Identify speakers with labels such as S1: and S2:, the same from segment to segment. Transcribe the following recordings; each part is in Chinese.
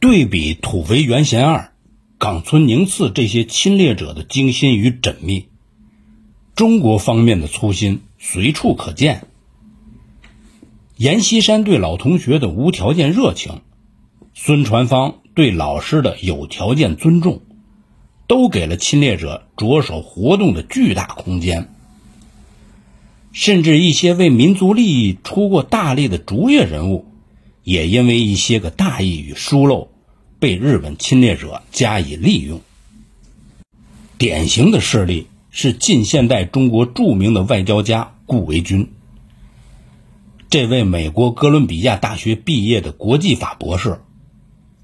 S1: 对比土肥原贤二、冈村宁次这些侵略者的精心与缜密，中国方面的粗心随处可见。阎锡山对老同学的无条件热情，孙传芳对老师的有条件尊重，都给了侵略者着手活动的巨大空间。甚至一些为民族利益出过大力的卓越人物。也因为一些个大意与疏漏，被日本侵略者加以利用。典型的事例是近现代中国著名的外交家顾维钧。这位美国哥伦比亚大学毕业的国际法博士，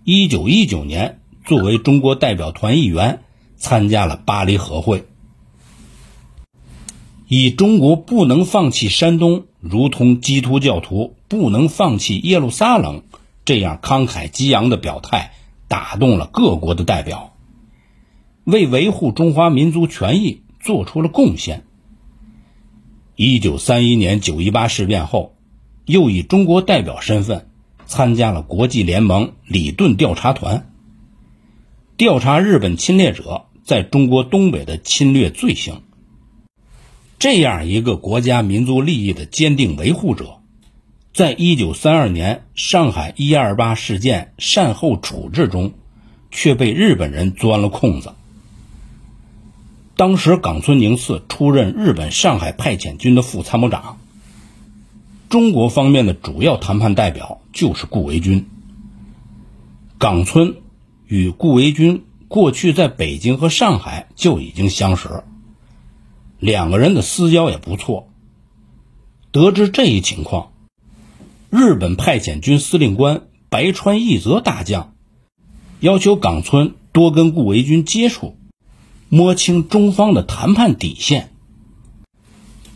S1: 一九一九年作为中国代表团一员参加了巴黎和会，以中国不能放弃山东。如同基督教徒不能放弃耶路撒冷这样慷慨激昂的表态，打动了各国的代表，为维护中华民族权益做出了贡献。一九三一年九一八事变后，又以中国代表身份参加了国际联盟里顿调查团，调查日本侵略者在中国东北的侵略罪行。这样一个国家民族利益的坚定维护者，在一九三二年上海一二八事件善后处置中，却被日本人钻了空子。当时冈村宁次出任日本上海派遣军的副参谋长，中国方面的主要谈判代表就是顾维钧。冈村与顾维钧过去在北京和上海就已经相识。两个人的私交也不错。得知这一情况，日本派遣军司令官白川义则大将要求冈村多跟顾维钧接触，摸清中方的谈判底线。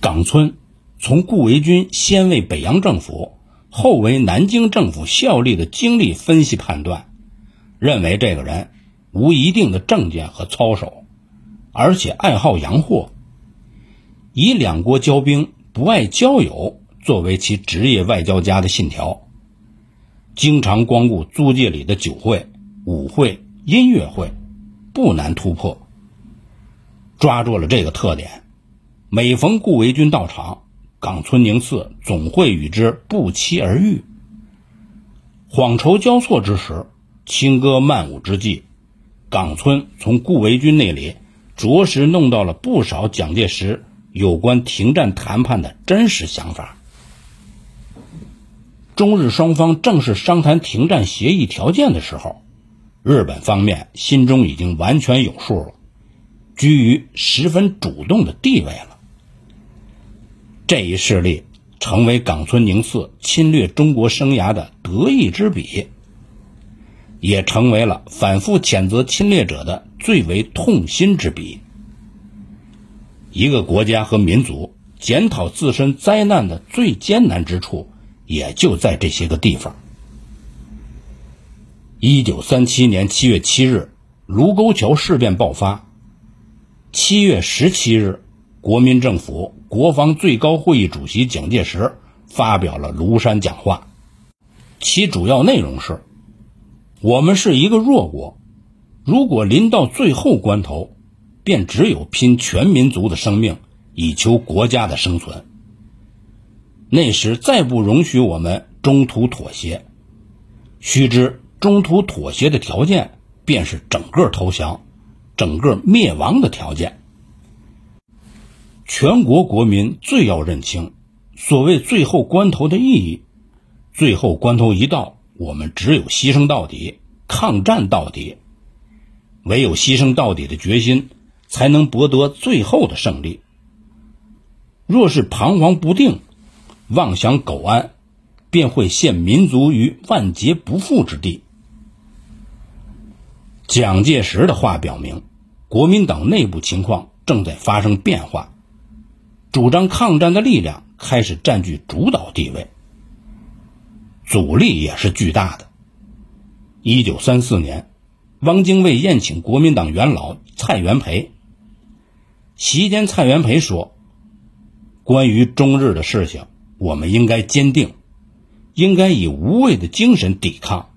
S1: 冈村从顾维钧先为北洋政府，后为南京政府效力的经历分析判断，认为这个人无一定的政见和操守，而且爱好洋货。以两国交兵不爱交友作为其职业外交家的信条，经常光顾租界里的酒会、舞会、音乐会，不难突破。抓住了这个特点，每逢顾维钧到场，冈村宁次总会与之不期而遇。晃筹交错之时，轻歌曼舞之际，冈村从顾维钧那里着实弄到了不少蒋介石。有关停战谈判的真实想法。中日双方正式商谈停战协议条件的时候，日本方面心中已经完全有数了，居于十分主动的地位了。这一事例成为冈村宁次侵略中国生涯的得意之笔，也成为了反复谴责侵略者的最为痛心之笔。一个国家和民族检讨自身灾难的最艰难之处，也就在这些个地方。一九三七年七月七日，卢沟桥事变爆发。七月十七日，国民政府国防最高会议主席蒋介石发表了庐山讲话，其主要内容是：我们是一个弱国，如果临到最后关头。便只有拼全民族的生命，以求国家的生存。那时再不容许我们中途妥协。须知中途妥协的条件，便是整个投降、整个灭亡的条件。全国国民最要认清所谓最后关头的意义。最后关头一到，我们只有牺牲到底，抗战到底。唯有牺牲到底的决心。才能博得最后的胜利。若是彷徨不定、妄想苟安，便会陷民族于万劫不复之地。蒋介石的话表明，国民党内部情况正在发生变化，主张抗战的力量开始占据主导地位，阻力也是巨大的。一九三四年，汪精卫宴请国民党元老蔡元培。席间，蔡元培说：“关于中日的事情，我们应该坚定，应该以无畏的精神抵抗。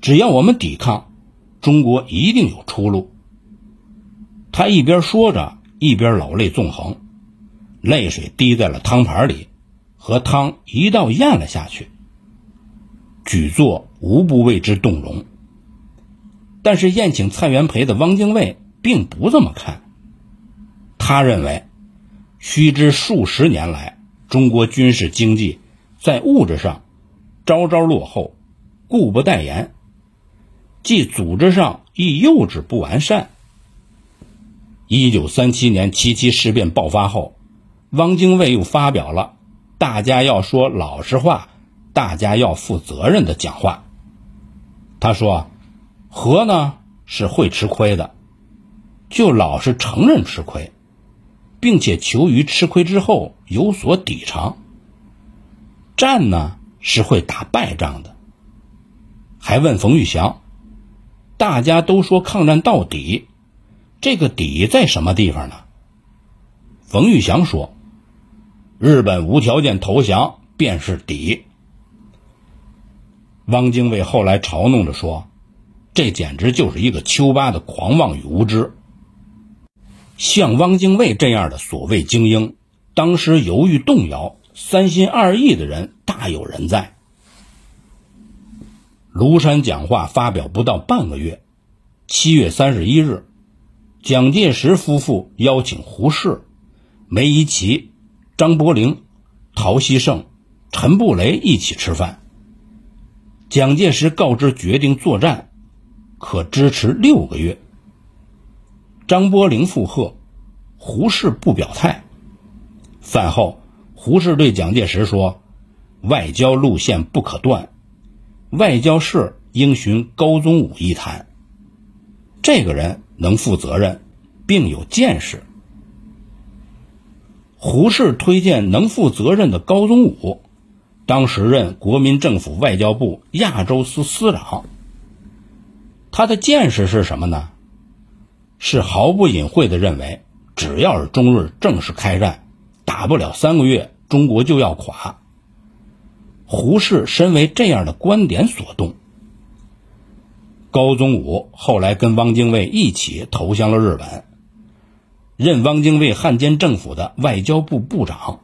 S1: 只要我们抵抗，中国一定有出路。他一边说着，一边老泪纵横，泪水滴在了汤盘里，和汤一道咽了下去。举座无不为之动容。但是宴请蔡元培的汪精卫并不这么看。他认为，须知数十年来，中国军事经济在物质上朝朝落后，故不待言；即组织上亦幼稚不完善。一九三七年七七事变爆发后，汪精卫又发表了“大家要说老实话，大家要负责任”的讲话。他说。和呢是会吃亏的，就老是承认吃亏，并且求于吃亏之后有所抵偿。战呢是会打败仗的。还问冯玉祥，大家都说抗战到底，这个底在什么地方呢？冯玉祥说：“日本无条件投降便是底。”汪精卫后来嘲弄着说。这简直就是一个丘巴的狂妄与无知。像汪精卫这样的所谓精英，当时犹豫动摇、三心二意的人大有人在。庐山讲话发表不到半个月，七月三十一日，蒋介石夫妇邀请胡适、梅贻琦、张伯苓、陶希圣、陈布雷一起吃饭。蒋介石告知决定作战。可支持六个月。张伯苓附和，胡适不表态。饭后，胡适对蒋介石说：“外交路线不可断，外交事应循高宗武一谈。这个人能负责任，并有见识。”胡适推荐能负责任的高宗武，当时任国民政府外交部亚洲司司长。他的见识是什么呢？是毫不隐晦的认为，只要是中日正式开战，打不了三个月，中国就要垮。胡适身为这样的观点所动。高宗武后来跟汪精卫一起投降了日本，任汪精卫汉奸政府的外交部部长。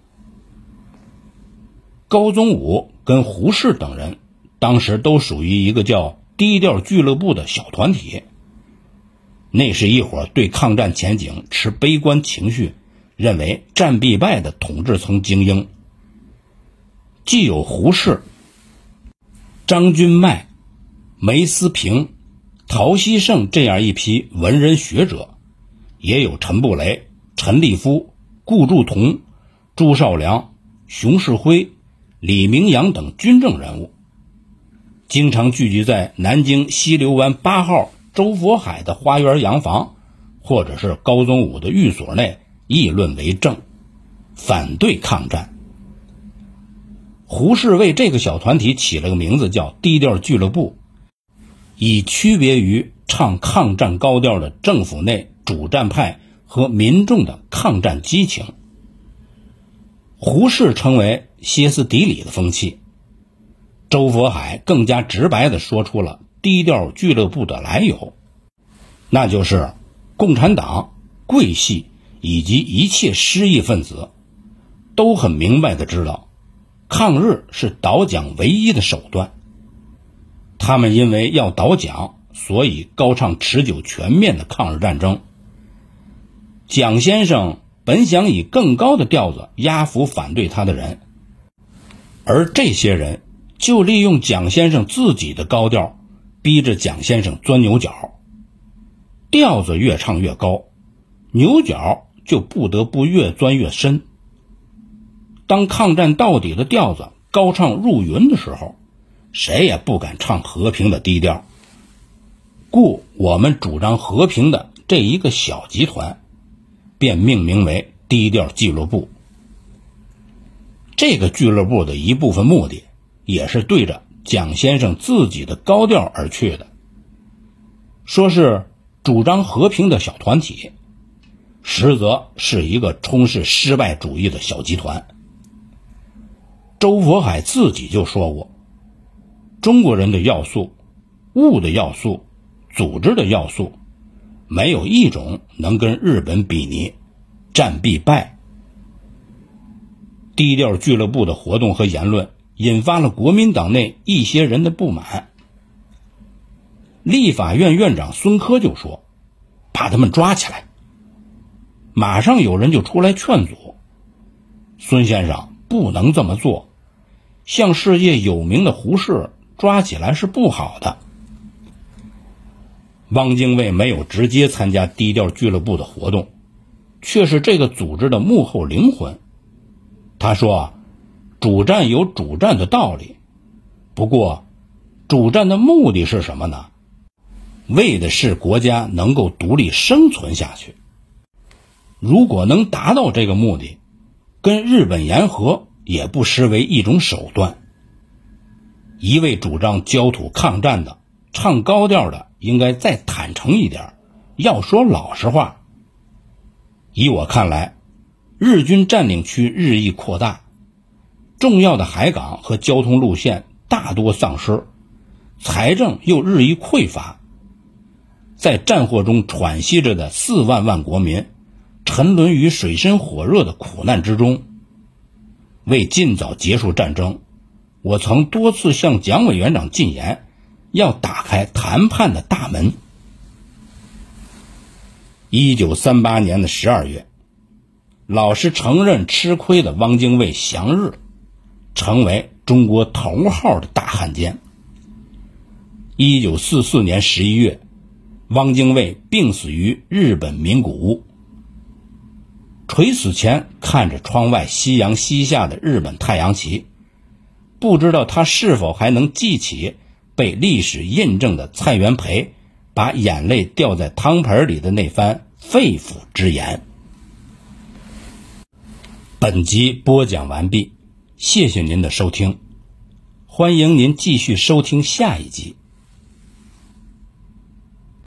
S1: 高宗武跟胡适等人当时都属于一个叫。低调俱乐部的小团体，那是一伙对抗战前景持悲观情绪、认为战必败的统治层精英。既有胡适、张君迈、梅思平、陶希圣这样一批文人学者，也有陈布雷、陈立夫、顾祝同、朱绍良、熊式辉、李明阳等军政人物。经常聚集在南京西流湾八号周佛海的花园洋房，或者是高宗武的寓所内议论为政，反对抗战。胡适为这个小团体起了个名字叫“低调俱乐部”，以区别于唱抗战高调的政府内主战派和民众的抗战激情。胡适称为歇斯底里的风气。周佛海更加直白地说出了低调俱乐部的来由，那就是共产党、桂系以及一切失意分子都很明白的知道，抗日是倒蒋唯一的手段。他们因为要倒蒋，所以高唱持久全面的抗日战争。蒋先生本想以更高的调子压服反对他的人，而这些人。就利用蒋先生自己的高调，逼着蒋先生钻牛角。调子越唱越高，牛角就不得不越钻越深。当抗战到底的调子高唱入云的时候，谁也不敢唱和平的低调。故我们主张和平的这一个小集团，便命名为低调俱乐部。这个俱乐部的一部分目的。也是对着蒋先生自己的高调而去的，说是主张和平的小团体，实则是一个充斥失败主义的小集团。周佛海自己就说过：“中国人的要素，物的要素、组织的要素，没有一种能跟日本比拟，战必败。低调俱乐部的活动和言论引发了国民党内一些人的不满。立法院院长孙科就说：“把他们抓起来。”马上有人就出来劝阻：“孙先生不能这么做，像世界有名的胡适抓起来是不好的。”汪精卫没有直接参加低调俱乐部的活动，却是这个组织的幕后灵魂。他说：“主战有主战的道理，不过，主战的目的是什么呢？为的是国家能够独立生存下去。如果能达到这个目的，跟日本言和也不失为一种手段。一味主张焦土抗战的，唱高调的。”应该再坦诚一点，要说老实话。以我看来，日军占领区日益扩大，重要的海港和交通路线大多丧失，财政又日益匮乏，在战祸中喘息着的四万万国民，沉沦于水深火热的苦难之中。为尽早结束战争，我曾多次向蒋委员长进言。要打开谈判的大门。一九三八年的十二月，老实承认吃亏的汪精卫降日，成为中国头号的大汉奸。一九四四年十一月，汪精卫病死于日本名古屋。垂死前看着窗外夕阳西下的日本太阳旗，不知道他是否还能记起。被历史印证的蔡元培把眼泪掉在汤盆里的那番肺腑之言。本集播讲完毕，谢谢您的收听，欢迎您继续收听下一集。